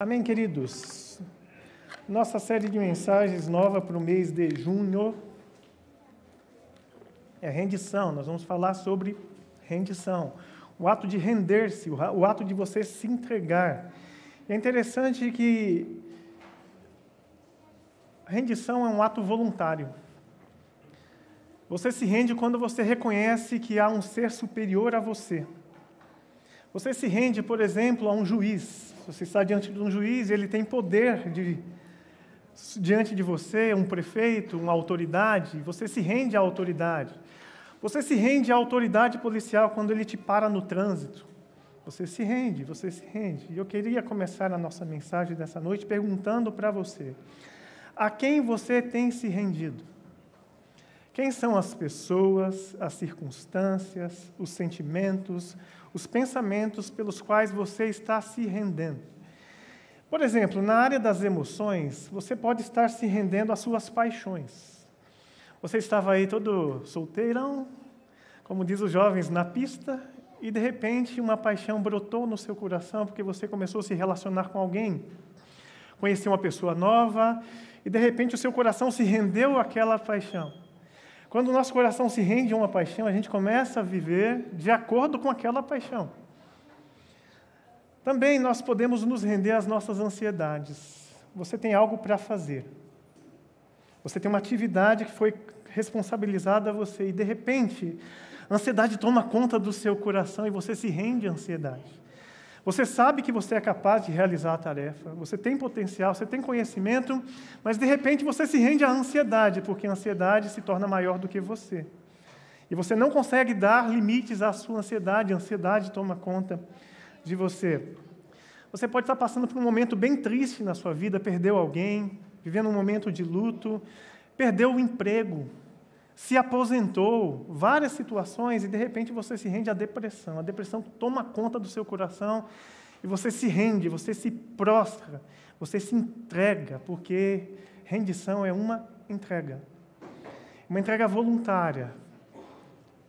Amém, queridos? Nossa série de mensagens nova para o mês de junho é rendição. Nós vamos falar sobre rendição. O ato de render-se, o ato de você se entregar. É interessante que rendição é um ato voluntário. Você se rende quando você reconhece que há um ser superior a você. Você se rende, por exemplo, a um juiz. Você está diante de um juiz, ele tem poder de, diante de você, um prefeito, uma autoridade. Você se rende à autoridade. Você se rende à autoridade policial quando ele te para no trânsito. Você se rende, você se rende. E eu queria começar a nossa mensagem dessa noite perguntando para você: a quem você tem se rendido? Quem são as pessoas, as circunstâncias, os sentimentos, os pensamentos pelos quais você está se rendendo. Por exemplo, na área das emoções, você pode estar se rendendo às suas paixões. Você estava aí todo solteirão, como diz os jovens, na pista, e de repente uma paixão brotou no seu coração porque você começou a se relacionar com alguém, conheceu uma pessoa nova, e de repente o seu coração se rendeu àquela paixão. Quando o nosso coração se rende a uma paixão, a gente começa a viver de acordo com aquela paixão. Também nós podemos nos render às nossas ansiedades. Você tem algo para fazer. Você tem uma atividade que foi responsabilizada a você e de repente a ansiedade toma conta do seu coração e você se rende à ansiedade. Você sabe que você é capaz de realizar a tarefa, você tem potencial, você tem conhecimento, mas de repente você se rende à ansiedade, porque a ansiedade se torna maior do que você. E você não consegue dar limites à sua ansiedade, a ansiedade toma conta de você. Você pode estar passando por um momento bem triste na sua vida, perdeu alguém, vivendo um momento de luto, perdeu o emprego, se aposentou, várias situações, e de repente você se rende à depressão. A depressão toma conta do seu coração e você se rende, você se prostra, você se entrega, porque rendição é uma entrega. Uma entrega voluntária.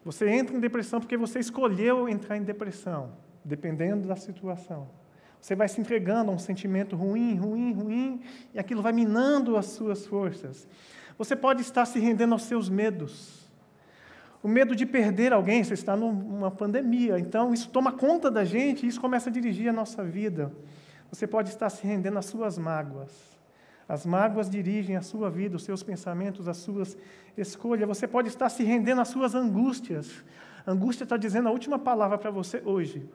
Você entra em depressão porque você escolheu entrar em depressão, dependendo da situação. Você vai se entregando a um sentimento ruim, ruim, ruim, e aquilo vai minando as suas forças. Você pode estar se rendendo aos seus medos. O medo de perder alguém, você está numa pandemia, então isso toma conta da gente e isso começa a dirigir a nossa vida. Você pode estar se rendendo às suas mágoas. As mágoas dirigem a sua vida, os seus pensamentos, as suas escolhas. Você pode estar se rendendo às suas angústias. A angústia está dizendo a última palavra para você hoje.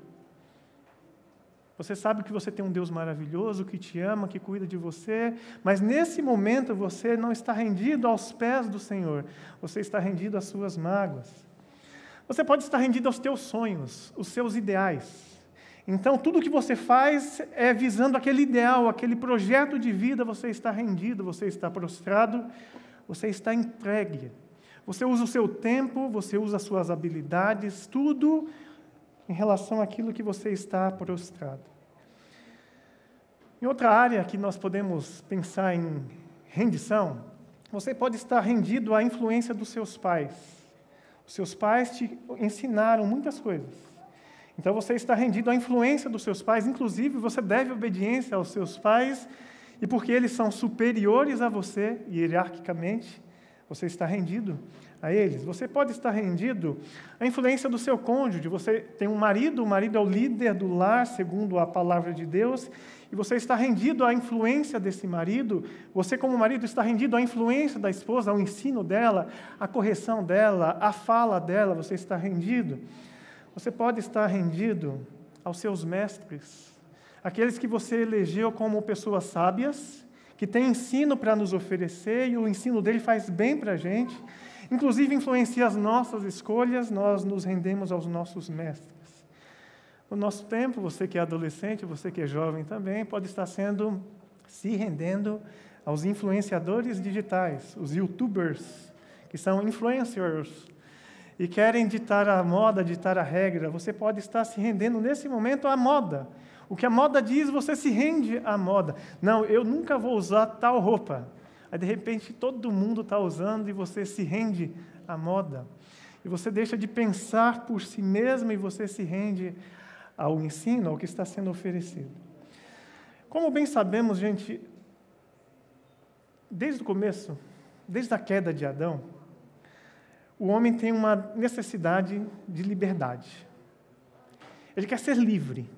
Você sabe que você tem um Deus maravilhoso que te ama, que cuida de você, mas nesse momento você não está rendido aos pés do Senhor, você está rendido às suas mágoas. Você pode estar rendido aos teus sonhos, os seus ideais. Então, tudo que você faz é visando aquele ideal, aquele projeto de vida, você está rendido, você está prostrado, você está entregue. Você usa o seu tempo, você usa as suas habilidades, tudo em relação àquilo que você está prostrado. Em outra área que nós podemos pensar em rendição, você pode estar rendido à influência dos seus pais. Os seus pais te ensinaram muitas coisas. Então você está rendido à influência dos seus pais, inclusive você deve obediência aos seus pais, e porque eles são superiores a você, hierarquicamente, você está rendido a eles. Você pode estar rendido à influência do seu cônjuge. Você tem um marido, o marido é o líder do lar, segundo a palavra de Deus, e você está rendido à influência desse marido. Você, como marido, está rendido à influência da esposa, ao ensino dela, à correção dela, à fala dela. Você está rendido. Você pode estar rendido aos seus mestres, aqueles que você elegeu como pessoas sábias, que têm ensino para nos oferecer e o ensino dele faz bem para a gente inclusive influencia as nossas escolhas, nós nos rendemos aos nossos mestres. No nosso tempo, você que é adolescente, você que é jovem também, pode estar sendo, se rendendo aos influenciadores digitais, os youtubers, que são influencers, e querem ditar a moda, ditar a regra. Você pode estar se rendendo nesse momento à moda. O que a moda diz, você se rende à moda. Não, eu nunca vou usar tal roupa. Aí, de repente, todo mundo está usando e você se rende à moda. E você deixa de pensar por si mesmo e você se rende ao ensino, ao que está sendo oferecido. Como bem sabemos, gente, desde o começo, desde a queda de Adão, o homem tem uma necessidade de liberdade. Ele quer ser livre.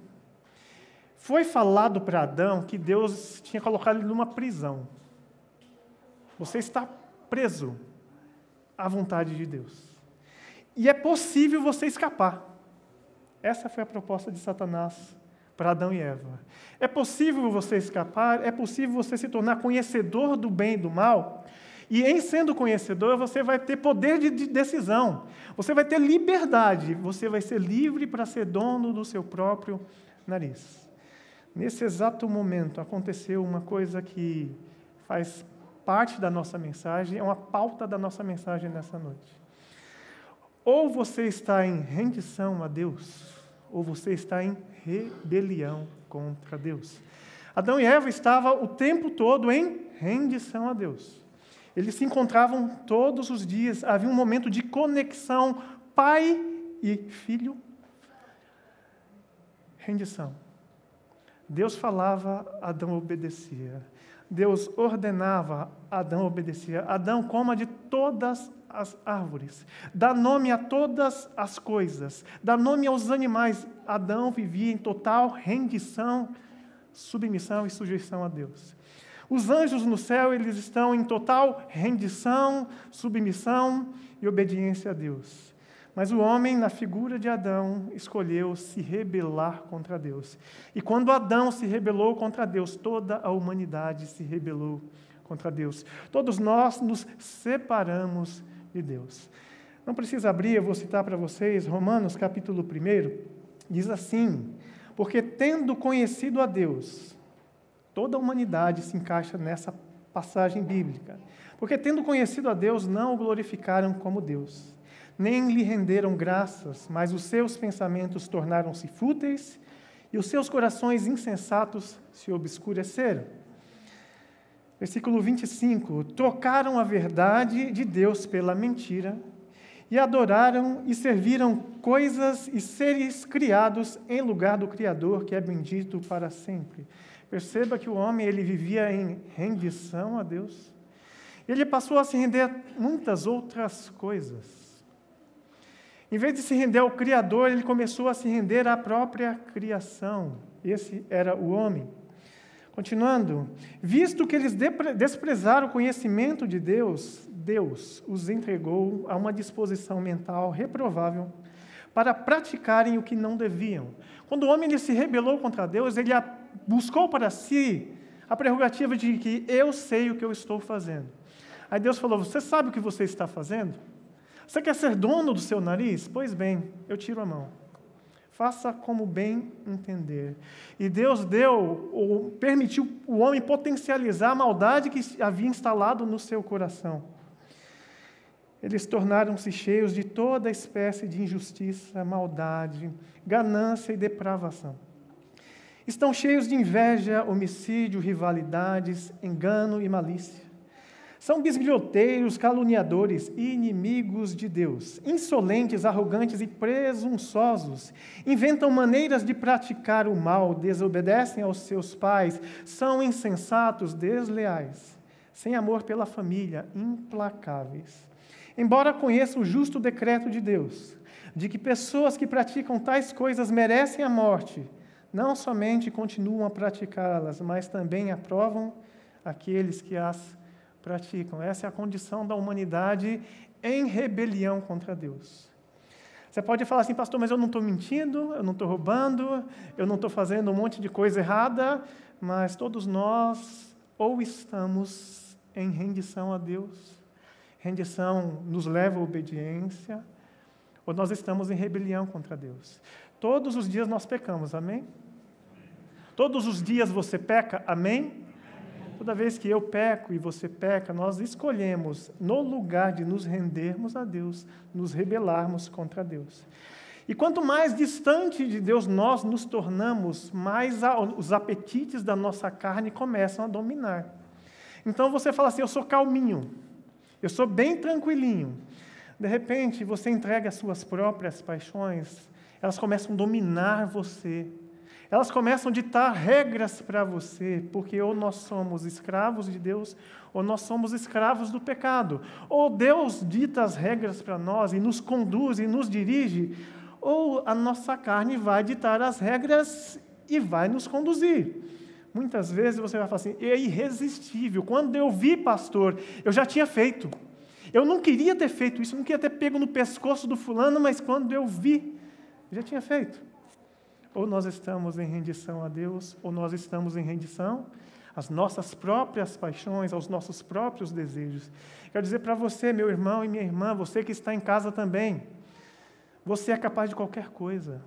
Foi falado para Adão que Deus tinha colocado ele numa prisão. Você está preso à vontade de Deus. E é possível você escapar. Essa foi a proposta de Satanás para Adão e Eva. É possível você escapar, é possível você se tornar conhecedor do bem e do mal, e em sendo conhecedor, você vai ter poder de decisão, você vai ter liberdade, você vai ser livre para ser dono do seu próprio nariz. Nesse exato momento aconteceu uma coisa que faz parte da nossa mensagem, é uma pauta da nossa mensagem nessa noite. Ou você está em rendição a Deus, ou você está em rebelião contra Deus. Adão e Eva estavam o tempo todo em rendição a Deus. Eles se encontravam todos os dias, havia um momento de conexão pai e filho. Rendição. Deus falava, Adão obedecia. Deus ordenava, Adão obedecia. Adão coma de todas as árvores, dá nome a todas as coisas, dá nome aos animais. Adão vivia em total rendição, submissão e sujeição a Deus. Os anjos no céu, eles estão em total rendição, submissão e obediência a Deus. Mas o homem, na figura de Adão, escolheu se rebelar contra Deus. E quando Adão se rebelou contra Deus, toda a humanidade se rebelou contra Deus. Todos nós nos separamos de Deus. Não precisa abrir, eu vou citar para vocês, Romanos capítulo 1, diz assim: Porque tendo conhecido a Deus, toda a humanidade se encaixa nessa passagem bíblica. Porque tendo conhecido a Deus, não o glorificaram como Deus nem lhe renderam graças, mas os seus pensamentos tornaram-se fúteis e os seus corações insensatos se obscureceram. Versículo 25: Trocaram a verdade de Deus pela mentira e adoraram e serviram coisas e seres criados em lugar do Criador, que é bendito para sempre. Perceba que o homem ele vivia em rendição a Deus. Ele passou a se render a muitas outras coisas. Em vez de se render ao Criador, ele começou a se render à própria criação. Esse era o homem. Continuando, visto que eles desprezaram o conhecimento de Deus, Deus os entregou a uma disposição mental reprovável para praticarem o que não deviam. Quando o homem se rebelou contra Deus, ele buscou para si a prerrogativa de que eu sei o que eu estou fazendo. Aí Deus falou: Você sabe o que você está fazendo? Você quer ser dono do seu nariz? Pois bem, eu tiro a mão. Faça como bem entender. E Deus deu, ou permitiu o homem potencializar a maldade que havia instalado no seu coração. Eles tornaram-se cheios de toda espécie de injustiça, maldade, ganância e depravação. Estão cheios de inveja, homicídio, rivalidades, engano e malícia. São bisbilhoteiros, caluniadores inimigos de Deus, insolentes, arrogantes e presunçosos. Inventam maneiras de praticar o mal, desobedecem aos seus pais, são insensatos, desleais, sem amor pela família, implacáveis. Embora conheça o justo decreto de Deus, de que pessoas que praticam tais coisas merecem a morte, não somente continuam a praticá-las, mas também aprovam aqueles que as praticam. Essa é a condição da humanidade em rebelião contra Deus. Você pode falar assim, pastor, mas eu não estou mentindo, eu não estou roubando, eu não estou fazendo um monte de coisa errada, mas todos nós ou estamos em rendição a Deus, rendição nos leva à obediência, ou nós estamos em rebelião contra Deus. Todos os dias nós pecamos, amém? Todos os dias você peca, amém? Toda vez que eu peco e você peca, nós escolhemos, no lugar de nos rendermos a Deus, nos rebelarmos contra Deus. E quanto mais distante de Deus nós nos tornamos, mais os apetites da nossa carne começam a dominar. Então você fala assim: eu sou calminho, eu sou bem tranquilinho. De repente você entrega as suas próprias paixões, elas começam a dominar você Elas começam a ditar regras para você, porque ou nós somos escravos de Deus, ou nós somos escravos do pecado. Ou Deus dita as regras para nós e nos conduz e nos dirige, ou a nossa carne vai ditar as regras e vai nos conduzir. Muitas vezes você vai falar assim: é irresistível. Quando eu vi, pastor, eu já tinha feito. Eu não queria ter feito isso, não queria ter pego no pescoço do fulano, mas quando eu vi, já tinha feito. Ou nós estamos em rendição a Deus, ou nós estamos em rendição às nossas próprias paixões, aos nossos próprios desejos. Quero dizer para você, meu irmão e minha irmã, você que está em casa também, você é capaz de qualquer coisa.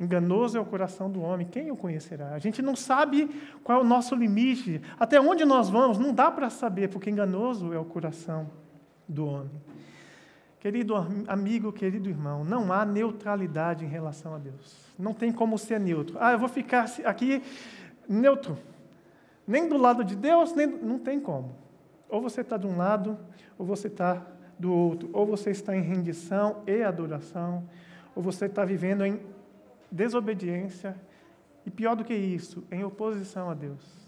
Enganoso é o coração do homem, quem o conhecerá? A gente não sabe qual é o nosso limite, até onde nós vamos, não dá para saber, porque enganoso é o coração do homem. Querido amigo, querido irmão, não há neutralidade em relação a Deus. Não tem como ser neutro. Ah, eu vou ficar aqui neutro. Nem do lado de Deus, nem não tem como. Ou você está de um lado, ou você está do outro. Ou você está em rendição e adoração, ou você está vivendo em desobediência e, pior do que isso, em oposição a Deus.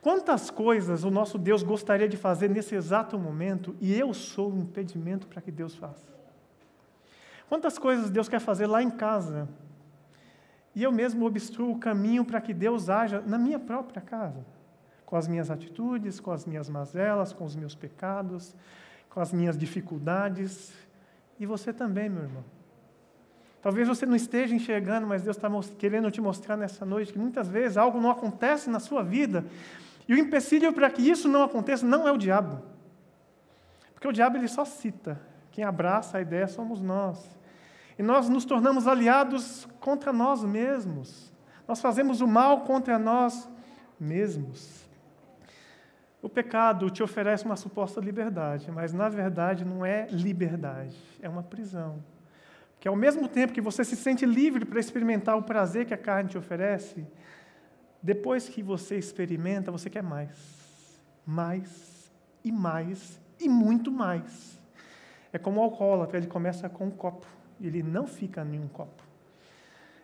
Quantas coisas o nosso Deus gostaria de fazer nesse exato momento e eu sou o impedimento para que Deus faça? Quantas coisas Deus quer fazer lá em casa e eu mesmo obstruo o caminho para que Deus haja na minha própria casa, com as minhas atitudes, com as minhas mazelas, com os meus pecados, com as minhas dificuldades, e você também, meu irmão. Talvez você não esteja enxergando, mas Deus está querendo te mostrar nessa noite que muitas vezes algo não acontece na sua vida, e o empecilho para que isso não aconteça não é o diabo. Porque o diabo ele só cita, quem abraça a ideia somos nós. E nós nos tornamos aliados contra nós mesmos. Nós fazemos o mal contra nós mesmos. O pecado te oferece uma suposta liberdade, mas na verdade não é liberdade, é uma prisão. Que ao mesmo tempo que você se sente livre para experimentar o prazer que a carne te oferece, depois que você experimenta, você quer mais. Mais e mais e muito mais. É como o alcoólatra, ele começa com um copo ele não fica em um copo.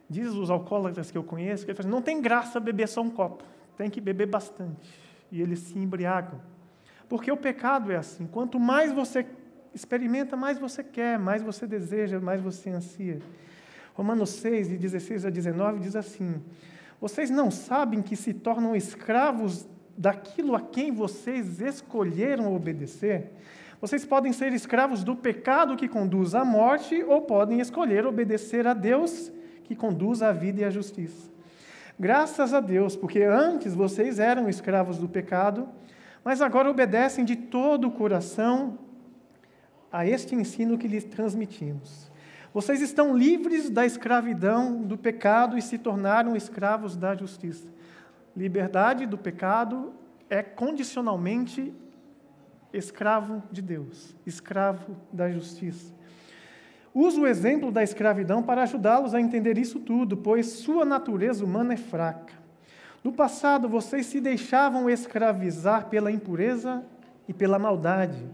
Diz os alcoólatras que eu conheço que ele fala, não tem graça beber só um copo, tem que beber bastante. E eles se embriagam. Porque o pecado é assim: quanto mais você experimenta, mais você quer, mais você deseja, mais você ansia. Romanos 6, de 16 a 19, diz assim: Vocês não sabem que se tornam escravos daquilo a quem vocês escolheram obedecer? Vocês podem ser escravos do pecado que conduz à morte ou podem escolher obedecer a Deus que conduz à vida e à justiça. Graças a Deus, porque antes vocês eram escravos do pecado, mas agora obedecem de todo o coração a este ensino que lhes transmitimos. Vocês estão livres da escravidão do pecado e se tornaram escravos da justiça. Liberdade do pecado é condicionalmente escravo de Deus, escravo da justiça. Uso o exemplo da escravidão para ajudá-los a entender isso tudo, pois sua natureza humana é fraca. No passado, vocês se deixavam escravizar pela impureza e pela maldade,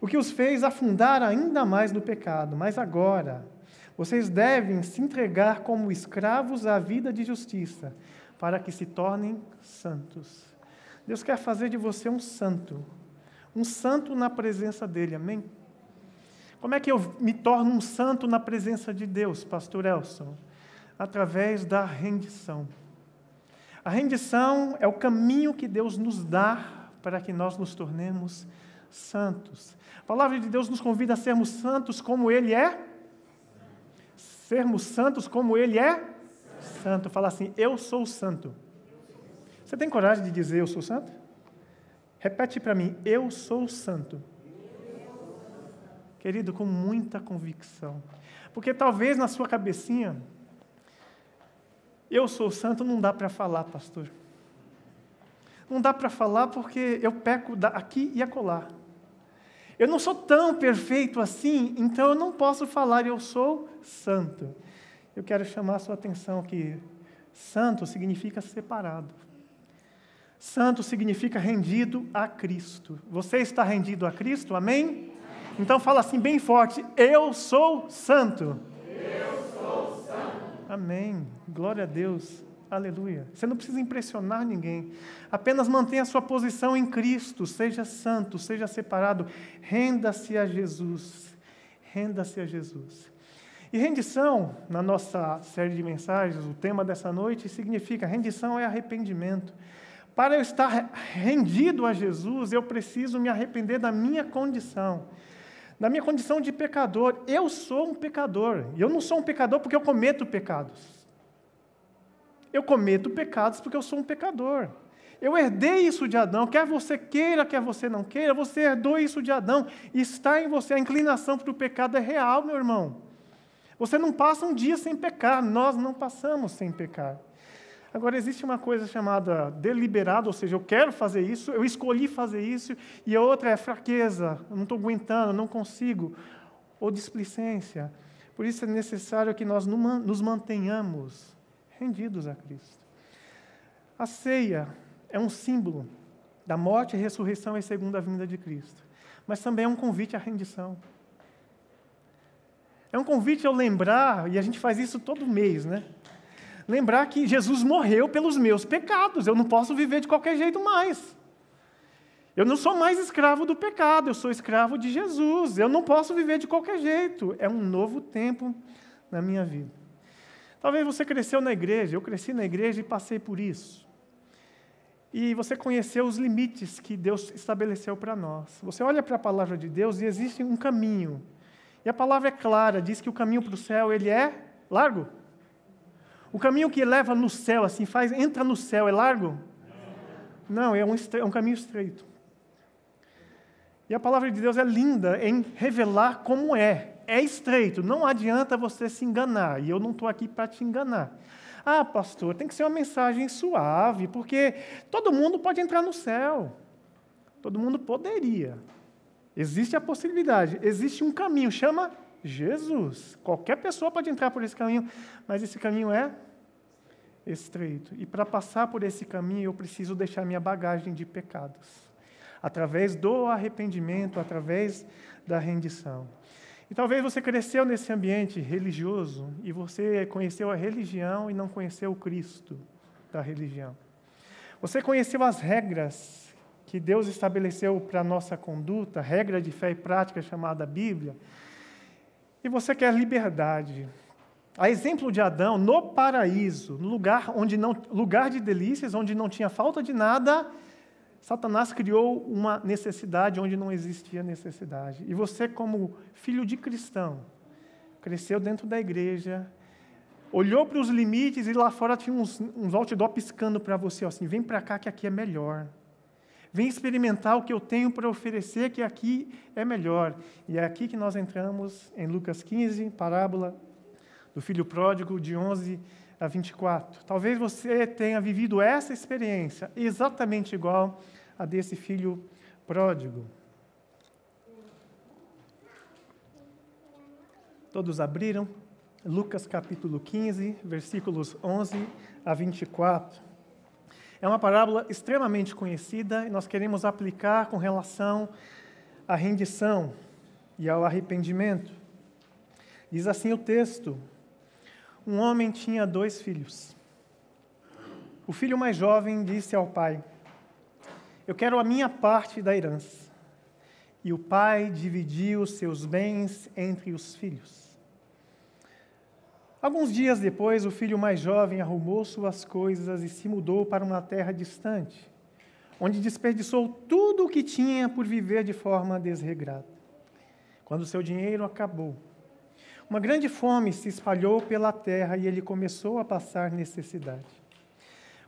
o que os fez afundar ainda mais no pecado. Mas agora, vocês devem se entregar como escravos à vida de justiça, para que se tornem santos. Deus quer fazer de você um santo, um santo na presença dele, amém? Como é que eu me torno um santo na presença de Deus, Pastor Elson? Através da rendição. A rendição é o caminho que Deus nos dá para que nós nos tornemos santos. A palavra de Deus nos convida a sermos santos como Ele é. Sermos santos como Ele é santo. Fala assim: Eu sou santo. Você tem coragem de dizer eu sou santo? Repete para mim: Eu sou santo. Querido, com muita convicção. Porque talvez na sua cabecinha, eu sou santo, não dá para falar, pastor. Não dá para falar porque eu peco aqui e acolá. Eu não sou tão perfeito assim, então eu não posso falar eu sou santo. Eu quero chamar a sua atenção que santo significa separado. Santo significa rendido a Cristo. Você está rendido a Cristo? Amém? Então fala assim bem forte: Eu sou santo. Eu sou santo. Amém. Glória a Deus. Aleluia. Você não precisa impressionar ninguém. Apenas mantenha a sua posição em Cristo. Seja santo, seja separado. Renda-se a Jesus. Renda-se a Jesus. E rendição, na nossa série de mensagens, o tema dessa noite significa: rendição é arrependimento. Para eu estar rendido a Jesus, eu preciso me arrepender da minha condição, da minha condição de pecador. Eu sou um pecador. E eu não sou um pecador porque eu cometo pecados. Eu cometo pecados porque eu sou um pecador. Eu herdei isso de Adão, quer você queira, quer você não queira, você herdou isso de Adão. Está em você, a inclinação para o pecado é real, meu irmão. Você não passa um dia sem pecar, nós não passamos sem pecar. Agora, existe uma coisa chamada deliberado, ou seja, eu quero fazer isso, eu escolhi fazer isso, e a outra é fraqueza, eu não estou aguentando, não consigo, ou displicência. Por isso é necessário que nós nos mantenhamos rendidos a Cristo. A ceia é um símbolo da morte, ressurreição e segunda vinda de Cristo, mas também é um convite à rendição. É um convite ao lembrar, e a gente faz isso todo mês, né? Lembrar que Jesus morreu pelos meus pecados, eu não posso viver de qualquer jeito mais. Eu não sou mais escravo do pecado, eu sou escravo de Jesus, eu não posso viver de qualquer jeito. É um novo tempo na minha vida. Talvez você cresceu na igreja, eu cresci na igreja e passei por isso. E você conheceu os limites que Deus estabeleceu para nós. Você olha para a palavra de Deus e existe um caminho. E a palavra é clara, diz que o caminho para o céu, ele é largo. O caminho que leva no céu, assim, faz, entra no céu, é largo? Não, é um, é um caminho estreito. E a palavra de Deus é linda em revelar como é é estreito, não adianta você se enganar, e eu não estou aqui para te enganar. Ah, pastor, tem que ser uma mensagem suave, porque todo mundo pode entrar no céu. Todo mundo poderia. Existe a possibilidade, existe um caminho, chama Jesus. Qualquer pessoa pode entrar por esse caminho, mas esse caminho é estreito. E para passar por esse caminho, eu preciso deixar minha bagagem de pecados. Através do arrependimento, através da rendição. E talvez você cresceu nesse ambiente religioso e você conheceu a religião e não conheceu o Cristo da religião. Você conheceu as regras que Deus estabeleceu para a nossa conduta, regra de fé e prática chamada Bíblia, e você quer liberdade. A exemplo de Adão, no paraíso, no lugar onde não lugar de delícias, onde não tinha falta de nada, Satanás criou uma necessidade onde não existia necessidade. E você, como filho de cristão, cresceu dentro da igreja, olhou para os limites e lá fora tinha uns, uns outdoor piscando para você, assim, vem para cá que aqui é melhor. Vem experimentar o que eu tenho para oferecer, que aqui é melhor. E é aqui que nós entramos em Lucas 15, parábola do filho pródigo, de 11 a 24. Talvez você tenha vivido essa experiência exatamente igual a desse filho pródigo. Todos abriram? Lucas capítulo 15, versículos 11 a 24. É uma parábola extremamente conhecida e nós queremos aplicar com relação à rendição e ao arrependimento. Diz assim o texto: um homem tinha dois filhos. O filho mais jovem disse ao pai: Eu quero a minha parte da herança. E o pai dividiu seus bens entre os filhos. Alguns dias depois, o filho mais jovem arrumou suas coisas e se mudou para uma terra distante, onde desperdiçou tudo o que tinha por viver de forma desregrada. Quando seu dinheiro acabou, uma grande fome se espalhou pela terra e ele começou a passar necessidade.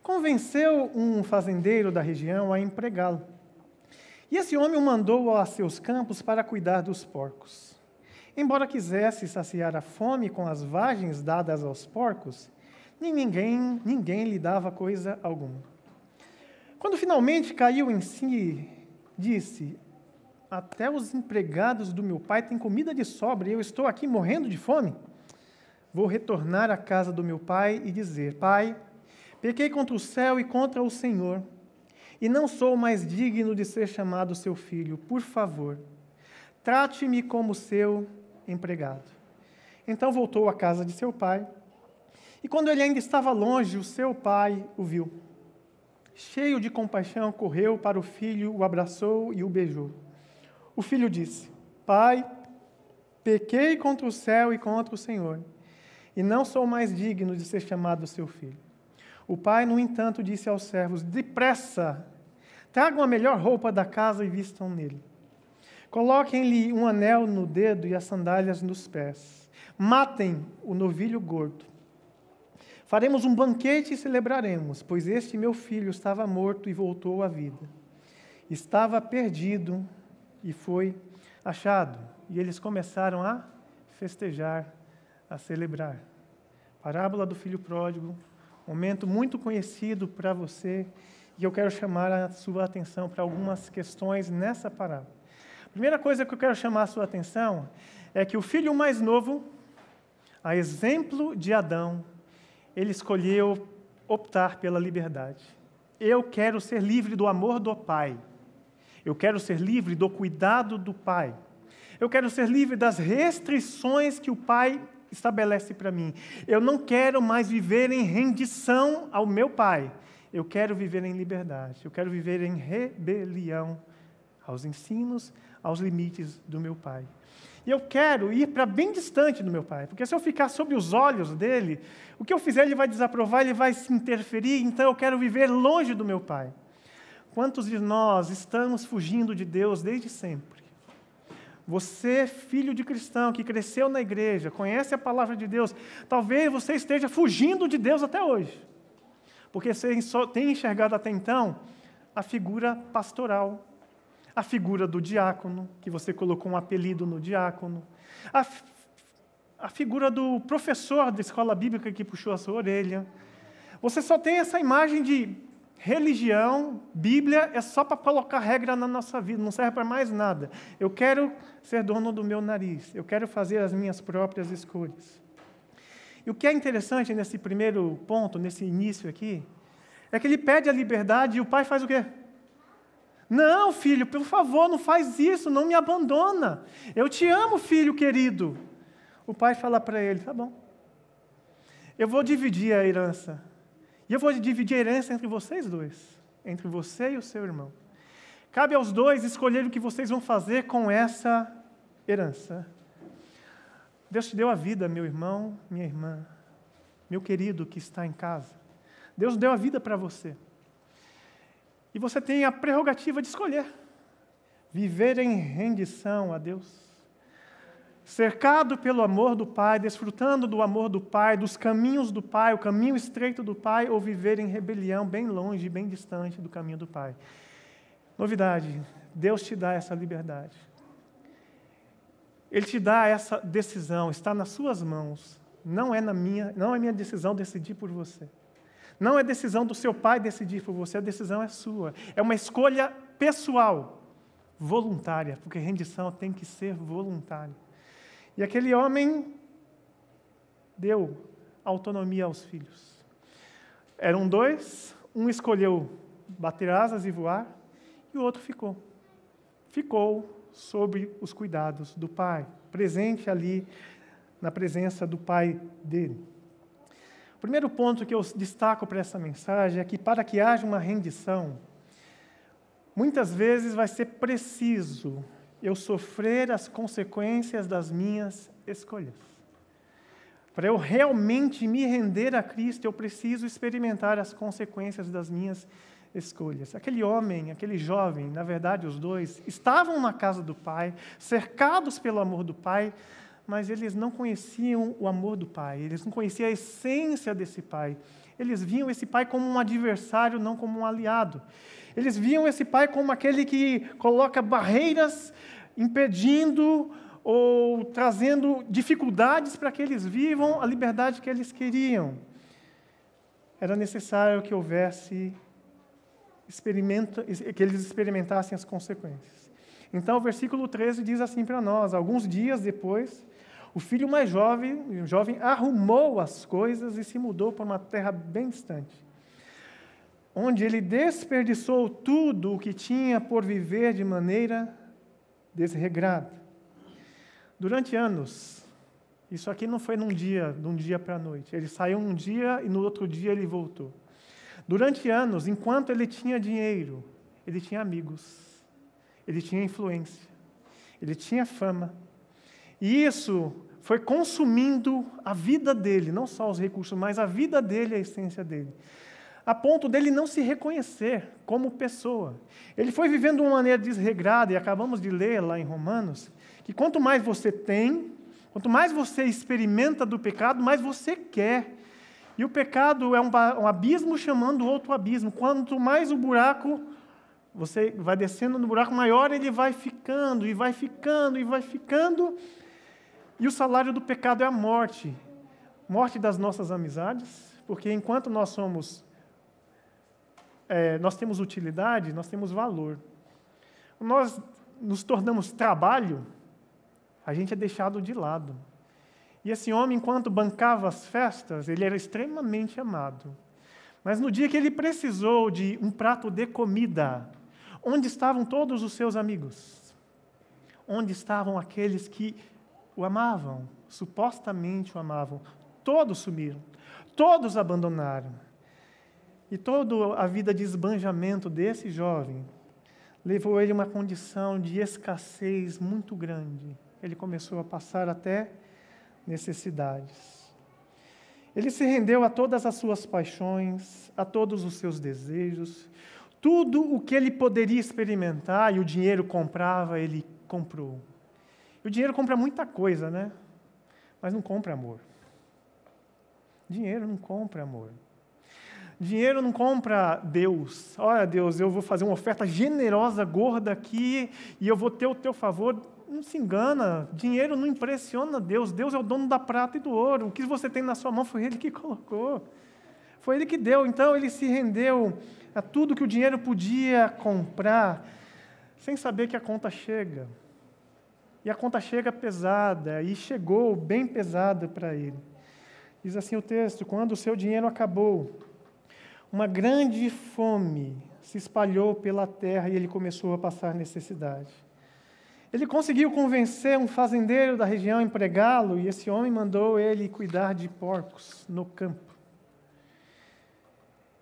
Convenceu um fazendeiro da região a empregá-lo. E esse homem o mandou a seus campos para cuidar dos porcos. Embora quisesse saciar a fome com as vagens dadas aos porcos, ninguém, ninguém lhe dava coisa alguma. Quando finalmente caiu em si, disse: até os empregados do meu pai têm comida de sobra e eu estou aqui morrendo de fome. Vou retornar à casa do meu pai e dizer: Pai, pequei contra o céu e contra o Senhor, e não sou mais digno de ser chamado seu filho. Por favor, trate-me como seu empregado. Então voltou à casa de seu pai. E quando ele ainda estava longe, o seu pai o viu. Cheio de compaixão, correu para o filho, o abraçou e o beijou. O filho disse: Pai, pequei contra o céu e contra o Senhor, e não sou mais digno de ser chamado seu filho. O pai, no entanto, disse aos servos: Depressa, tragam a melhor roupa da casa e vistam nele. Coloquem-lhe um anel no dedo e as sandálias nos pés. Matem o novilho gordo. Faremos um banquete e celebraremos, pois este meu filho estava morto e voltou à vida. Estava perdido e foi achado. E eles começaram a festejar, a celebrar. Parábola do filho pródigo, momento muito conhecido para você, e eu quero chamar a sua atenção para algumas questões nessa parábola. A primeira coisa que eu quero chamar a sua atenção é que o filho mais novo, a exemplo de Adão, ele escolheu optar pela liberdade. Eu quero ser livre do amor do Pai. Eu quero ser livre do cuidado do Pai. Eu quero ser livre das restrições que o Pai estabelece para mim. Eu não quero mais viver em rendição ao meu Pai. Eu quero viver em liberdade. Eu quero viver em rebelião aos ensinos, aos limites do meu Pai. E eu quero ir para bem distante do meu pai, porque se eu ficar sob os olhos dele, o que eu fizer ele vai desaprovar, ele vai se interferir, então eu quero viver longe do meu pai. Quantos de nós estamos fugindo de Deus desde sempre? Você, filho de cristão, que cresceu na igreja, conhece a palavra de Deus, talvez você esteja fugindo de Deus até hoje. Porque você tem enxergado até então a figura pastoral, a figura do diácono, que você colocou um apelido no diácono, a, a figura do professor da escola bíblica que puxou a sua orelha. Você só tem essa imagem de religião, Bíblia é só para colocar regra na nossa vida, não serve para mais nada. Eu quero ser dono do meu nariz, eu quero fazer as minhas próprias escolhas. E o que é interessante nesse primeiro ponto, nesse início aqui, é que ele pede a liberdade e o pai faz o quê? Não, filho, por favor, não faz isso, não me abandona. Eu te amo, filho querido. O pai fala para ele: tá bom, eu vou dividir a herança e eu vou dividir a herança entre vocês dois, entre você e o seu irmão. Cabe aos dois escolher o que vocês vão fazer com essa herança. Deus te deu a vida, meu irmão, minha irmã, meu querido que está em casa. Deus deu a vida para você. E você tem a prerrogativa de escolher viver em rendição a Deus cercado pelo amor do Pai, desfrutando do amor do Pai, dos caminhos do Pai, o caminho estreito do Pai, ou viver em rebelião, bem longe, bem distante do caminho do Pai. Novidade: Deus te dá essa liberdade. Ele te dá essa decisão, está nas suas mãos. Não é na minha, não é minha decisão decidir por você. Não é decisão do seu pai decidir por você, a decisão é sua. É uma escolha pessoal, voluntária, porque rendição tem que ser voluntária. E aquele homem deu autonomia aos filhos. Eram dois, um escolheu bater asas e voar, e o outro ficou. Ficou sob os cuidados do pai, presente ali na presença do pai dele. O primeiro ponto que eu destaco para essa mensagem é que para que haja uma rendição, muitas vezes vai ser preciso eu sofrer as consequências das minhas escolhas. Para eu realmente me render a Cristo, eu preciso experimentar as consequências das minhas escolhas. Aquele homem, aquele jovem, na verdade os dois, estavam na casa do Pai, cercados pelo amor do Pai, mas eles não conheciam o amor do Pai, eles não conheciam a essência desse Pai. Eles viam esse Pai como um adversário, não como um aliado. Eles viam esse pai como aquele que coloca barreiras impedindo ou trazendo dificuldades para que eles vivam a liberdade que eles queriam. Era necessário que houvesse que eles experimentassem as consequências. Então, o versículo 13 diz assim para nós: alguns dias depois, o filho mais jovem, jovem arrumou as coisas e se mudou para uma terra bem distante onde ele desperdiçou tudo o que tinha por viver de maneira desregrada. Durante anos, Isso aqui não foi num dia, de um dia para a noite. Ele saiu um dia e no outro dia ele voltou. Durante anos, enquanto ele tinha dinheiro, ele tinha amigos, ele tinha influência, ele tinha fama. E isso foi consumindo a vida dele, não só os recursos, mas a vida dele, a essência dele. A ponto dele não se reconhecer como pessoa. Ele foi vivendo de uma maneira desregrada, e acabamos de ler lá em Romanos, que quanto mais você tem, quanto mais você experimenta do pecado, mais você quer. E o pecado é um, um abismo chamando outro abismo. Quanto mais o buraco, você vai descendo no buraco maior, ele vai ficando, e vai ficando, e vai ficando. E o salário do pecado é a morte. Morte das nossas amizades, porque enquanto nós somos, é, nós temos utilidade, nós temos valor. Nós nos tornamos trabalho, a gente é deixado de lado. E esse homem, enquanto bancava as festas, ele era extremamente amado. Mas no dia que ele precisou de um prato de comida, onde estavam todos os seus amigos? Onde estavam aqueles que o amavam, supostamente o amavam? Todos sumiram, todos abandonaram. E toda a vida de esbanjamento desse jovem levou ele a uma condição de escassez muito grande. Ele começou a passar até necessidades. Ele se rendeu a todas as suas paixões, a todos os seus desejos, tudo o que ele poderia experimentar e o dinheiro comprava, ele comprou. E o dinheiro compra muita coisa, né? Mas não compra amor. Dinheiro não compra amor. Dinheiro não compra Deus. Olha, Deus, eu vou fazer uma oferta generosa, gorda aqui, e eu vou ter o teu favor não se engana, dinheiro não impressiona Deus. Deus é o dono da prata e do ouro. O que você tem na sua mão foi Ele que colocou. Foi Ele que deu. Então ele se rendeu a tudo que o dinheiro podia comprar, sem saber que a conta chega. E a conta chega pesada, e chegou bem pesada para ele. Diz assim o texto: quando o seu dinheiro acabou, uma grande fome se espalhou pela terra e ele começou a passar necessidade. Ele conseguiu convencer um fazendeiro da região a empregá-lo, e esse homem mandou ele cuidar de porcos no campo.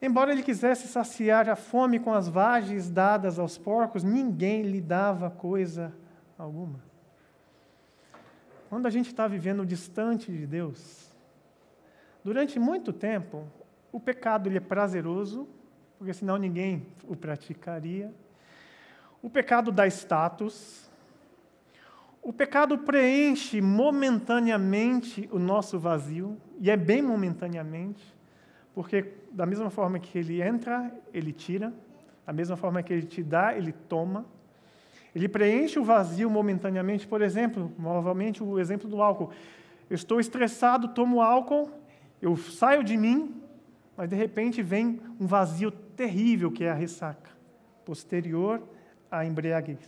Embora ele quisesse saciar a fome com as vagens dadas aos porcos, ninguém lhe dava coisa alguma. Quando a gente está vivendo distante de Deus, durante muito tempo, o pecado ele é prazeroso, porque senão ninguém o praticaria. O pecado dá status, o pecado preenche momentaneamente o nosso vazio, e é bem momentaneamente, porque da mesma forma que ele entra, ele tira, da mesma forma que ele te dá, ele toma. Ele preenche o vazio momentaneamente, por exemplo, novamente o exemplo do álcool. Eu estou estressado, tomo álcool, eu saio de mim, mas de repente vem um vazio terrível que é a ressaca, posterior à embriaguez.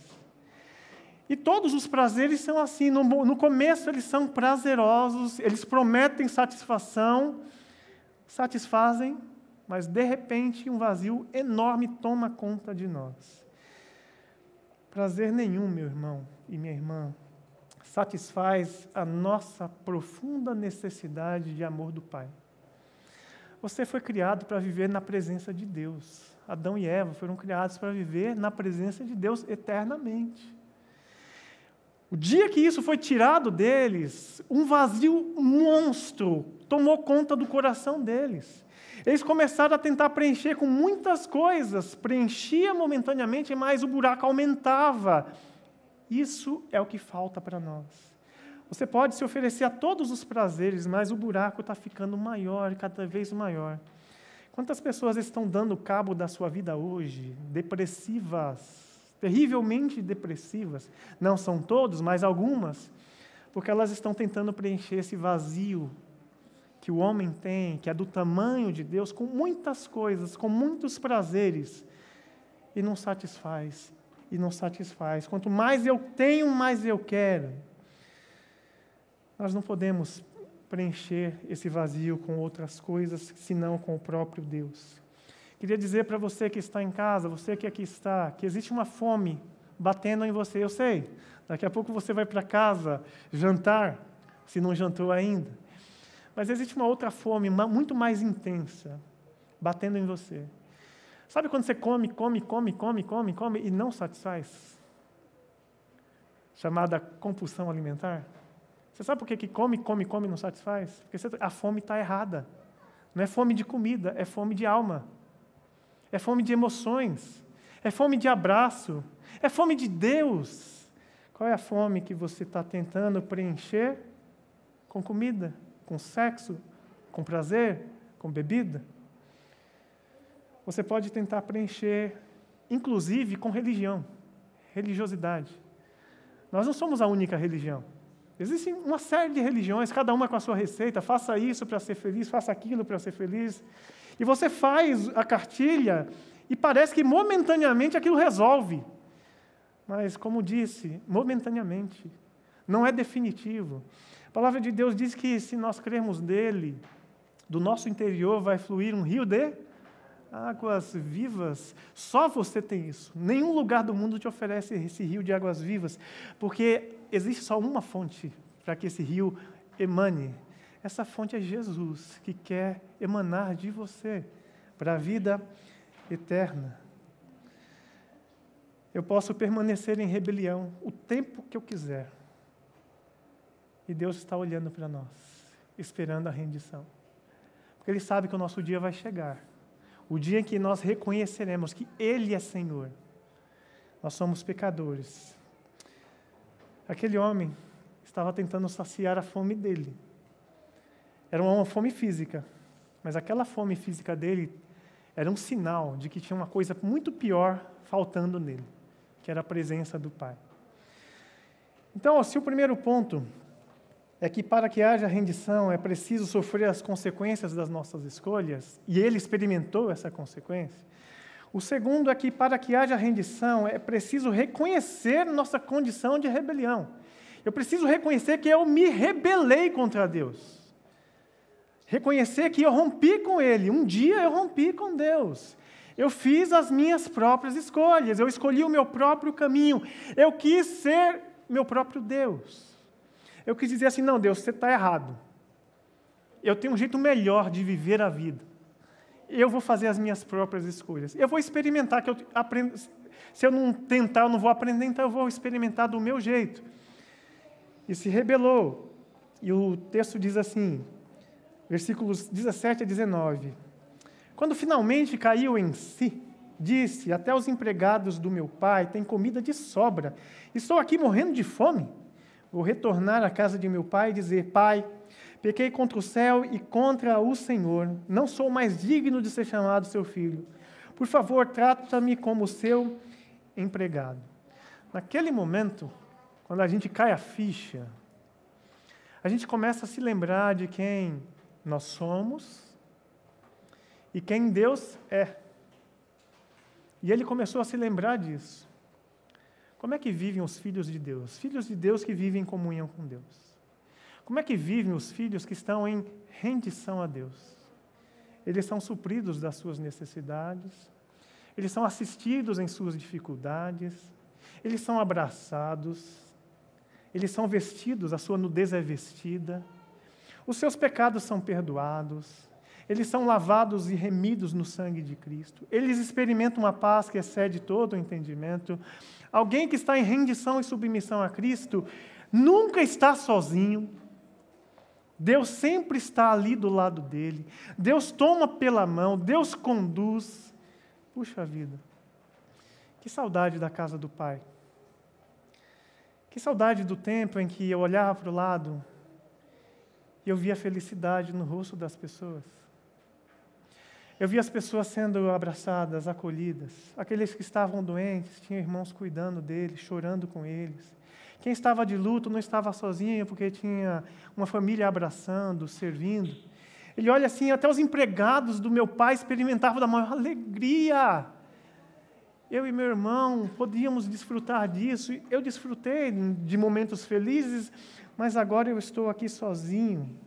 E todos os prazeres são assim. No, no começo eles são prazerosos, eles prometem satisfação, satisfazem, mas de repente um vazio enorme toma conta de nós. Prazer nenhum, meu irmão e minha irmã, satisfaz a nossa profunda necessidade de amor do Pai. Você foi criado para viver na presença de Deus. Adão e Eva foram criados para viver na presença de Deus eternamente. O dia que isso foi tirado deles, um vazio monstro tomou conta do coração deles. Eles começaram a tentar preencher com muitas coisas, preenchia momentaneamente, mas o buraco aumentava. Isso é o que falta para nós. Você pode se oferecer a todos os prazeres, mas o buraco está ficando maior, cada vez maior. Quantas pessoas estão dando cabo da sua vida hoje, depressivas, terrivelmente depressivas. Não são todos, mas algumas, porque elas estão tentando preencher esse vazio que o homem tem, que é do tamanho de Deus, com muitas coisas, com muitos prazeres, e não satisfaz, e não satisfaz. Quanto mais eu tenho, mais eu quero. Nós não podemos preencher esse vazio com outras coisas, senão com o próprio Deus. Queria dizer para você que está em casa, você que aqui está, que existe uma fome batendo em você. Eu sei, daqui a pouco você vai para casa jantar, se não jantou ainda. Mas existe uma outra fome, muito mais intensa, batendo em você. Sabe quando você come, come, come, come, come, come e não satisfaz? Chamada compulsão alimentar. Você sabe por que, que come, come, come não satisfaz? Porque você, a fome está errada. Não é fome de comida, é fome de alma. É fome de emoções. É fome de abraço. É fome de Deus. Qual é a fome que você está tentando preencher? Com comida, com sexo, com prazer, com bebida? Você pode tentar preencher, inclusive com religião, religiosidade. Nós não somos a única religião. Existem uma série de religiões, cada uma com a sua receita. Faça isso para ser feliz, faça aquilo para ser feliz. E você faz a cartilha e parece que momentaneamente aquilo resolve. Mas, como disse, momentaneamente. Não é definitivo. A palavra de Deus diz que se nós crermos nele, do nosso interior vai fluir um rio de águas vivas. Só você tem isso. Nenhum lugar do mundo te oferece esse rio de águas vivas, porque existe só uma fonte para que esse rio emane. Essa fonte é Jesus, que quer emanar de você para a vida eterna. Eu posso permanecer em rebelião o tempo que eu quiser. E Deus está olhando para nós, esperando a rendição. Porque Ele sabe que o nosso dia vai chegar o dia em que nós reconheceremos que Ele é Senhor. Nós somos pecadores. Aquele homem estava tentando saciar a fome dele. Era uma fome física, mas aquela fome física dele era um sinal de que tinha uma coisa muito pior faltando nele, que era a presença do Pai. Então, se o primeiro ponto é que para que haja rendição é preciso sofrer as consequências das nossas escolhas, e ele experimentou essa consequência. O segundo é que para que haja rendição é preciso reconhecer nossa condição de rebelião. Eu preciso reconhecer que eu me rebelei contra Deus. Reconhecer que eu rompi com Ele. Um dia eu rompi com Deus. Eu fiz as minhas próprias escolhas. Eu escolhi o meu próprio caminho. Eu quis ser meu próprio Deus. Eu quis dizer assim: não, Deus, você está errado. Eu tenho um jeito melhor de viver a vida. Eu vou fazer as minhas próprias escolhas. Eu vou experimentar que eu aprendo. Se eu não tentar, eu não vou aprender, então eu vou experimentar do meu jeito. E se rebelou. E o texto diz assim, versículos 17 a 19. Quando finalmente caiu em si, disse: Até os empregados do meu pai têm comida de sobra. Estou aqui morrendo de fome. Vou retornar à casa de meu pai e dizer: Pai, pequei contra o céu e contra o Senhor. Não sou mais digno de ser chamado seu filho. Por favor, trata-me como seu empregado. Naquele momento, quando a gente cai a ficha, a gente começa a se lembrar de quem nós somos e quem Deus é. E ele começou a se lembrar disso. Como é que vivem os filhos de Deus? Filhos de Deus que vivem em comunhão com Deus. Como é que vivem os filhos que estão em rendição a Deus? Eles são supridos das suas necessidades, eles são assistidos em suas dificuldades, eles são abraçados, eles são vestidos, a sua nudez é vestida, os seus pecados são perdoados, eles são lavados e remidos no sangue de Cristo, eles experimentam uma paz que excede todo o entendimento, Alguém que está em rendição e submissão a Cristo nunca está sozinho. Deus sempre está ali do lado dele. Deus toma pela mão, Deus conduz. Puxa vida. Que saudade da casa do Pai. Que saudade do tempo em que eu olhava para o lado e eu via felicidade no rosto das pessoas. Eu vi as pessoas sendo abraçadas, acolhidas. Aqueles que estavam doentes, tinham irmãos cuidando deles, chorando com eles. Quem estava de luto não estava sozinho, porque tinha uma família abraçando, servindo. Ele olha assim, até os empregados do meu pai experimentavam da maior alegria. Eu e meu irmão podíamos desfrutar disso. Eu desfrutei de momentos felizes, mas agora eu estou aqui sozinho.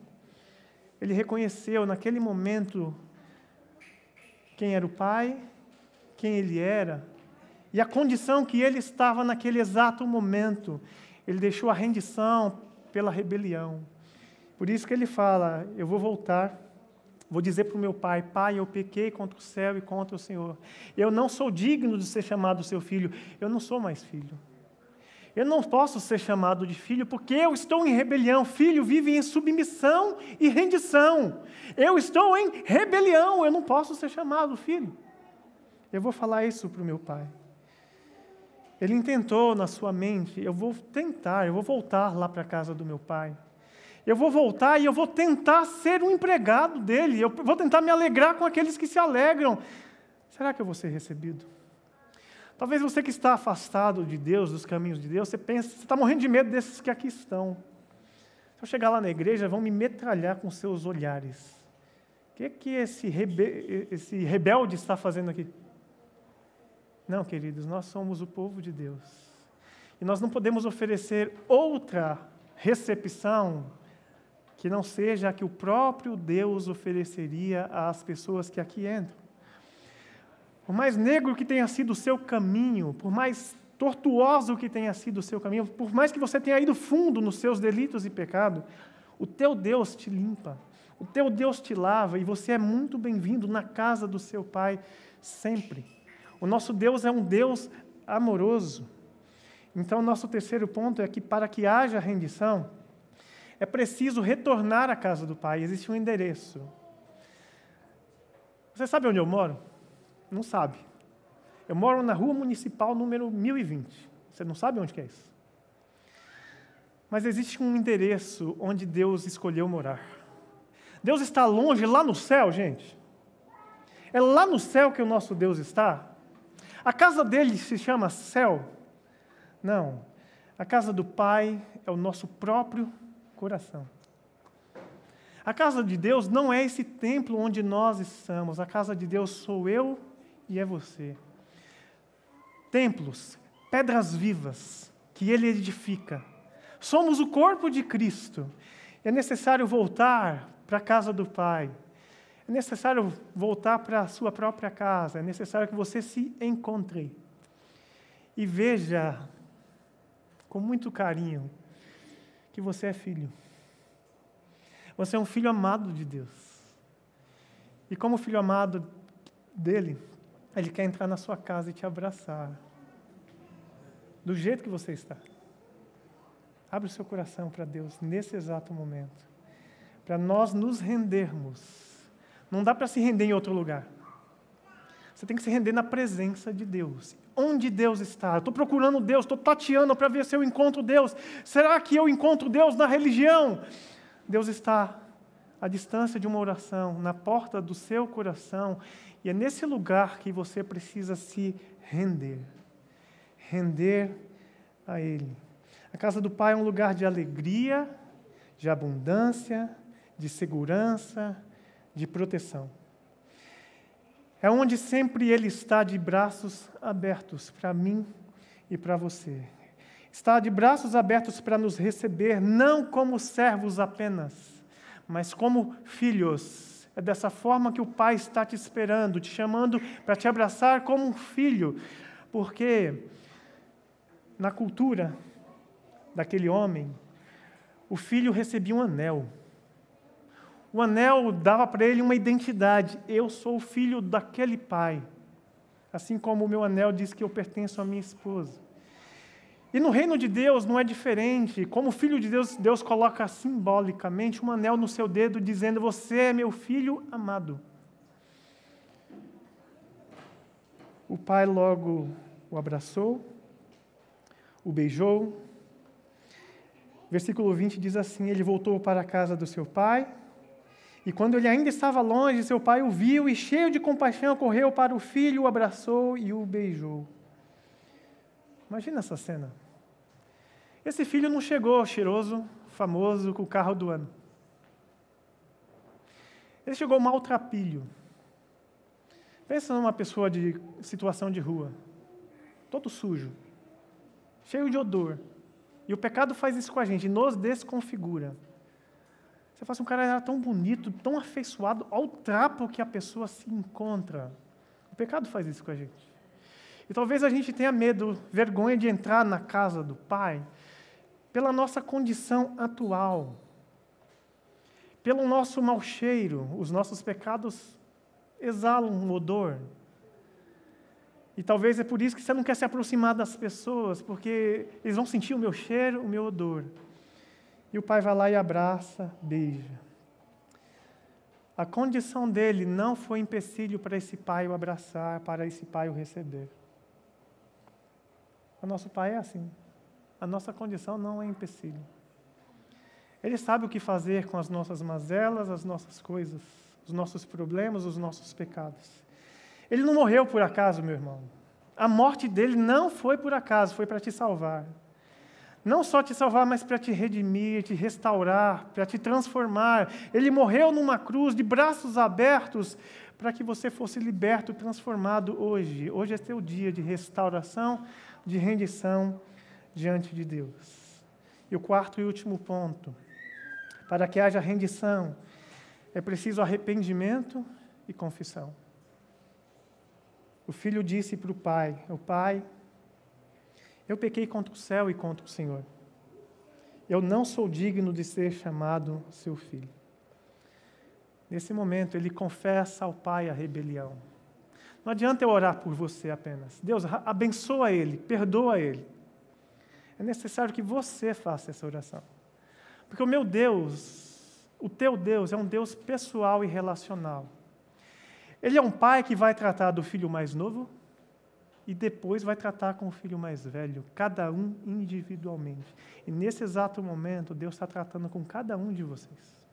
Ele reconheceu naquele momento quem era o pai, quem ele era e a condição que ele estava naquele exato momento. Ele deixou a rendição pela rebelião. Por isso que ele fala: Eu vou voltar, vou dizer para o meu pai: Pai, eu pequei contra o céu e contra o Senhor. Eu não sou digno de ser chamado seu filho, eu não sou mais filho. Eu não posso ser chamado de filho porque eu estou em rebelião. Filho vive em submissão e rendição. Eu estou em rebelião, eu não posso ser chamado filho. Eu vou falar isso para o meu pai. Ele intentou na sua mente: eu vou tentar, eu vou voltar lá para a casa do meu pai. Eu vou voltar e eu vou tentar ser um empregado dele. Eu vou tentar me alegrar com aqueles que se alegram. Será que eu vou ser recebido? Talvez você que está afastado de Deus, dos caminhos de Deus, você pensa, você está morrendo de medo desses que aqui estão. Se eu chegar lá na igreja, vão me metralhar com seus olhares. O que, que esse, rebe esse rebelde está fazendo aqui? Não, queridos, nós somos o povo de Deus. E nós não podemos oferecer outra recepção que não seja a que o próprio Deus ofereceria às pessoas que aqui entram. Por mais negro que tenha sido o seu caminho, por mais tortuoso que tenha sido o seu caminho, por mais que você tenha ido fundo nos seus delitos e pecado, o teu Deus te limpa, o teu Deus te lava e você é muito bem-vindo na casa do seu Pai sempre. O nosso Deus é um Deus amoroso. Então, nosso terceiro ponto é que para que haja rendição, é preciso retornar à casa do Pai. Existe um endereço. Você sabe onde eu moro? Não sabe. Eu moro na rua municipal número 1020. Você não sabe onde é isso? Mas existe um endereço onde Deus escolheu morar. Deus está longe, lá no céu, gente. É lá no céu que o nosso Deus está. A casa dele se chama céu? Não. A casa do Pai é o nosso próprio coração. A casa de Deus não é esse templo onde nós estamos. A casa de Deus sou eu e é você. Templos, pedras vivas que ele edifica. Somos o corpo de Cristo. É necessário voltar para a casa do Pai. É necessário voltar para a sua própria casa. É necessário que você se encontre. E veja, com muito carinho, que você é filho. Você é um filho amado de Deus. E como filho amado dele, ele quer entrar na sua casa e te abraçar. Do jeito que você está. Abre o seu coração para Deus nesse exato momento. Para nós nos rendermos. Não dá para se render em outro lugar. Você tem que se render na presença de Deus. Onde Deus está? Estou procurando Deus, estou tateando para ver se eu encontro Deus. Será que eu encontro Deus na religião? Deus está à distância de uma oração, na porta do seu coração, e é nesse lugar que você precisa se render. Render a Ele. A casa do Pai é um lugar de alegria, de abundância, de segurança, de proteção. É onde sempre Ele está de braços abertos para mim e para você. Está de braços abertos para nos receber, não como servos apenas, mas como filhos é dessa forma que o Pai está te esperando, te chamando para te abraçar como um filho, porque na cultura daquele homem, o filho recebia um anel. O anel dava para ele uma identidade. Eu sou filho daquele pai. Assim como o meu anel diz que eu pertenço à minha esposa. E no reino de Deus não é diferente. Como filho de Deus, Deus coloca simbolicamente um anel no seu dedo, dizendo: Você é meu filho amado. O pai logo o abraçou, o beijou. Versículo 20 diz assim: Ele voltou para a casa do seu pai. E quando ele ainda estava longe, seu pai o viu e, cheio de compaixão, correu para o filho, o abraçou e o beijou. Imagina essa cena. Esse filho não chegou cheiroso, famoso, com o carro do ano. Ele chegou maltrapilho. Pensa numa pessoa de situação de rua, todo sujo, cheio de odor. E o pecado faz isso com a gente, nos desconfigura. Você fala assim, um cara era tão bonito, tão afeiçoado ao trapo que a pessoa se encontra. O pecado faz isso com a gente. E talvez a gente tenha medo, vergonha de entrar na casa do Pai, pela nossa condição atual. pelo nosso mau cheiro, os nossos pecados exalam um odor. E talvez é por isso que você não quer se aproximar das pessoas, porque eles vão sentir o meu cheiro, o meu odor. E o pai vai lá e abraça, beija. A condição dele não foi empecilho para esse pai o abraçar, para esse pai o receber. O nosso pai é assim. A nossa condição não é empecilho. Ele sabe o que fazer com as nossas mazelas, as nossas coisas, os nossos problemas, os nossos pecados. Ele não morreu por acaso, meu irmão. A morte dele não foi por acaso, foi para te salvar. Não só te salvar, mas para te redimir, te restaurar, para te transformar. Ele morreu numa cruz de braços abertos para que você fosse liberto, transformado hoje. Hoje é teu dia de restauração, de rendição diante de Deus. E o quarto e último ponto: para que haja rendição, é preciso arrependimento e confissão. O filho disse para o pai: O pai, eu pequei contra o céu e contra o Senhor. Eu não sou digno de ser chamado seu filho. Nesse momento, ele confessa ao pai a rebelião. Não adianta eu orar por você apenas. Deus, abençoa ele, perdoa ele. É necessário que você faça essa oração. Porque o meu Deus, o teu Deus, é um Deus pessoal e relacional. Ele é um pai que vai tratar do filho mais novo e depois vai tratar com o filho mais velho, cada um individualmente. E nesse exato momento, Deus está tratando com cada um de vocês.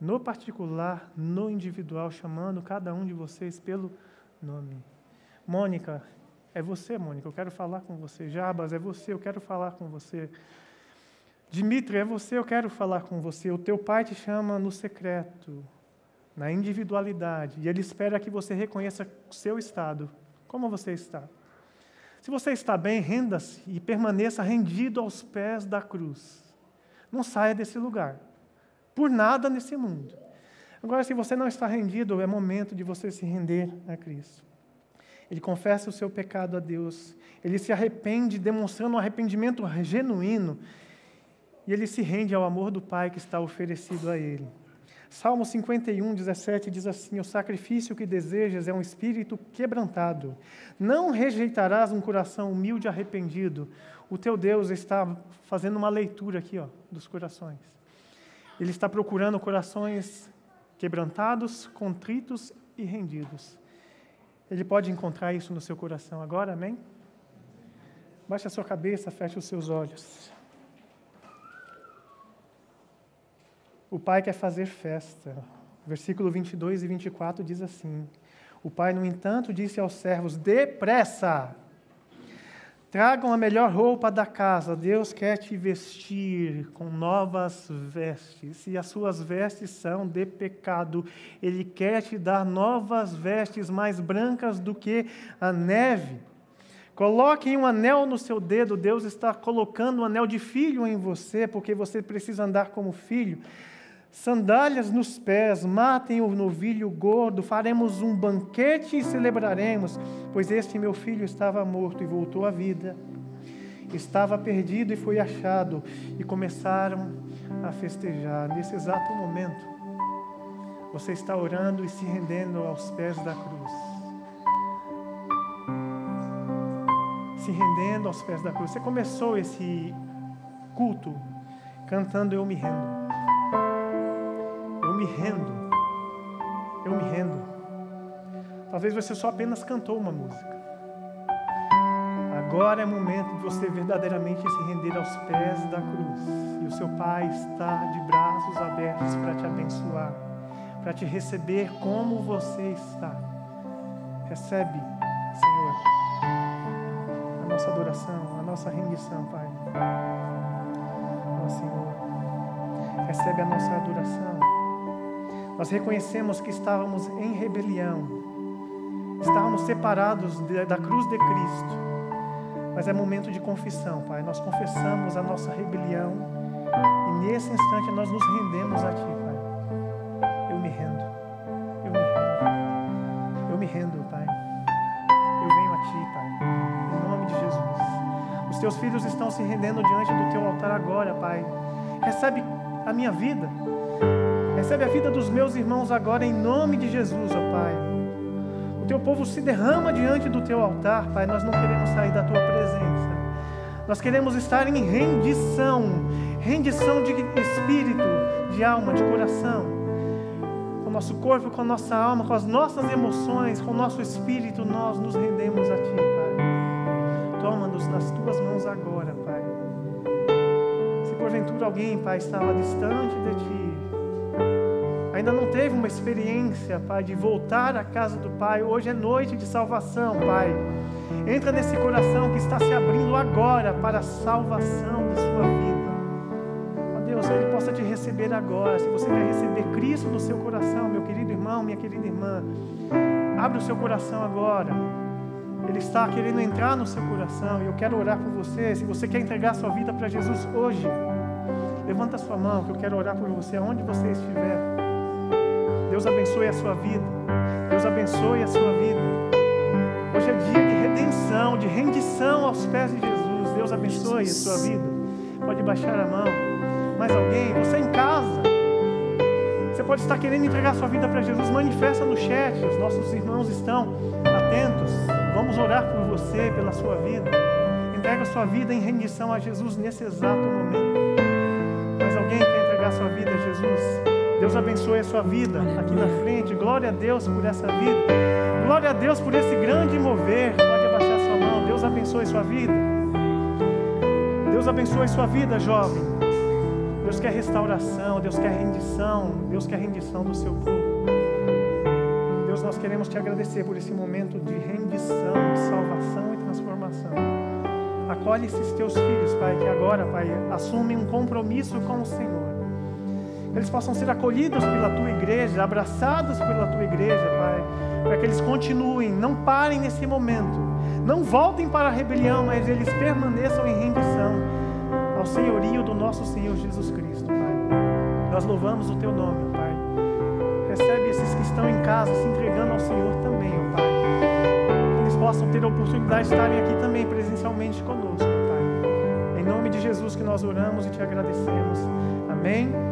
No particular, no individual, chamando cada um de vocês pelo nome. Mônica, é você, Mônica, eu quero falar com você. Jabas, é você, eu quero falar com você. Dimitri, é você, eu quero falar com você. O teu pai te chama no secreto na individualidade, e Ele espera que você reconheça o seu estado. Como você está? Se você está bem, renda-se e permaneça rendido aos pés da cruz. Não saia desse lugar, por nada nesse mundo. Agora, se você não está rendido, é momento de você se render a Cristo. Ele confessa o seu pecado a Deus, ele se arrepende, demonstrando um arrependimento genuíno, e ele se rende ao amor do Pai que está oferecido a ele. Salmo 51, 17 diz assim: O sacrifício que desejas é um espírito quebrantado. Não rejeitarás um coração humilde e arrependido. O teu Deus está fazendo uma leitura aqui ó, dos corações. Ele está procurando corações quebrantados, contritos e rendidos. Ele pode encontrar isso no seu coração agora, amém? Baixe a sua cabeça, feche os seus olhos. O pai quer fazer festa. Versículo 22 e 24 diz assim: O pai, no entanto, disse aos servos: Depressa! Tragam a melhor roupa da casa. Deus quer te vestir com novas vestes. E as suas vestes são de pecado. Ele quer te dar novas vestes mais brancas do que a neve. Coloquem um anel no seu dedo. Deus está colocando um anel de filho em você, porque você precisa andar como filho sandálias nos pés, matem o novilho gordo, faremos um banquete e celebraremos, pois este meu filho estava morto e voltou à vida. Estava perdido e foi achado, e começaram a festejar. Nesse exato momento, você está orando e se rendendo aos pés da cruz. Se rendendo aos pés da cruz. Você começou esse culto cantando Eu Me Rendo me rendo. Eu me rendo. Talvez você só apenas cantou uma música. Agora é momento de você verdadeiramente se render aos pés da cruz. E o seu Pai está de braços abertos para te abençoar, para te receber como você está. Recebe, Senhor, a nossa adoração, a nossa rendição, Pai. Ó Senhor, recebe a nossa adoração. Nós reconhecemos que estávamos em rebelião, estávamos separados da cruz de Cristo. Mas é momento de confissão, Pai. Nós confessamos a nossa rebelião e nesse instante nós nos rendemos a Ti, Pai. Eu me rendo, eu me rendo, eu me rendo, Pai. Eu venho a Ti, Pai, em nome de Jesus. Os Teus filhos estão se rendendo diante do Teu altar agora, Pai. Recebe a minha vida Recebe a vida dos meus irmãos agora em nome de Jesus, ó Pai. O teu povo se derrama diante do teu altar, Pai. Nós não queremos sair da tua presença. Nós queremos estar em rendição, rendição de espírito, de alma, de coração. Com o nosso corpo, com a nossa alma, com as nossas emoções, com o nosso espírito, nós nos rendemos a Ti, Pai. Toma-nos nas tuas mãos agora, Pai. Se porventura alguém, Pai, estava distante de Ti, ainda não teve uma experiência, Pai, de voltar à casa do Pai, hoje é noite de salvação, Pai. Entra nesse coração que está se abrindo agora para a salvação de sua vida. Ó Deus, Ele possa te receber agora. Se você quer receber Cristo no seu coração, meu querido irmão, minha querida irmã, abre o seu coração agora. Ele está querendo entrar no seu coração e eu quero orar por você. Se você quer entregar sua vida para Jesus hoje, levanta sua mão que eu quero orar por você, aonde você estiver. Deus abençoe a sua vida. Deus abençoe a sua vida. Hoje é dia de redenção, de rendição aos pés de Jesus. Deus abençoe a sua vida. Pode baixar a mão. Mais alguém? Você em casa? Você pode estar querendo entregar sua vida para Jesus. Manifesta no chat. Os nossos irmãos estão atentos. Vamos orar por você, pela sua vida. Entrega sua vida em rendição a Jesus nesse exato momento. Mais alguém quer entregar sua vida a Jesus? Deus abençoe a sua vida aqui na frente. Glória a Deus por essa vida. Glória a Deus por esse grande mover. Pode abaixar sua mão. Deus abençoe a sua vida. Deus abençoe a sua vida, jovem. Deus quer restauração, Deus quer rendição, Deus quer rendição do seu povo. Deus, nós queremos te agradecer por esse momento de rendição, salvação e transformação. Acolhe esses teus filhos, Pai, que agora, Pai, assumem um compromisso com o Senhor eles possam ser acolhidos pela tua igreja, abraçados pela tua igreja, Pai, para que eles continuem, não parem nesse momento, não voltem para a rebelião, mas eles permaneçam em rendição ao senhorio do nosso Senhor Jesus Cristo, Pai. Nós louvamos o teu nome, Pai. Recebe esses que estão em casa se entregando ao Senhor também, ó Pai. Que eles possam ter a oportunidade de estarem aqui também presencialmente conosco, Pai. Em nome de Jesus que nós oramos e te agradecemos. Amém.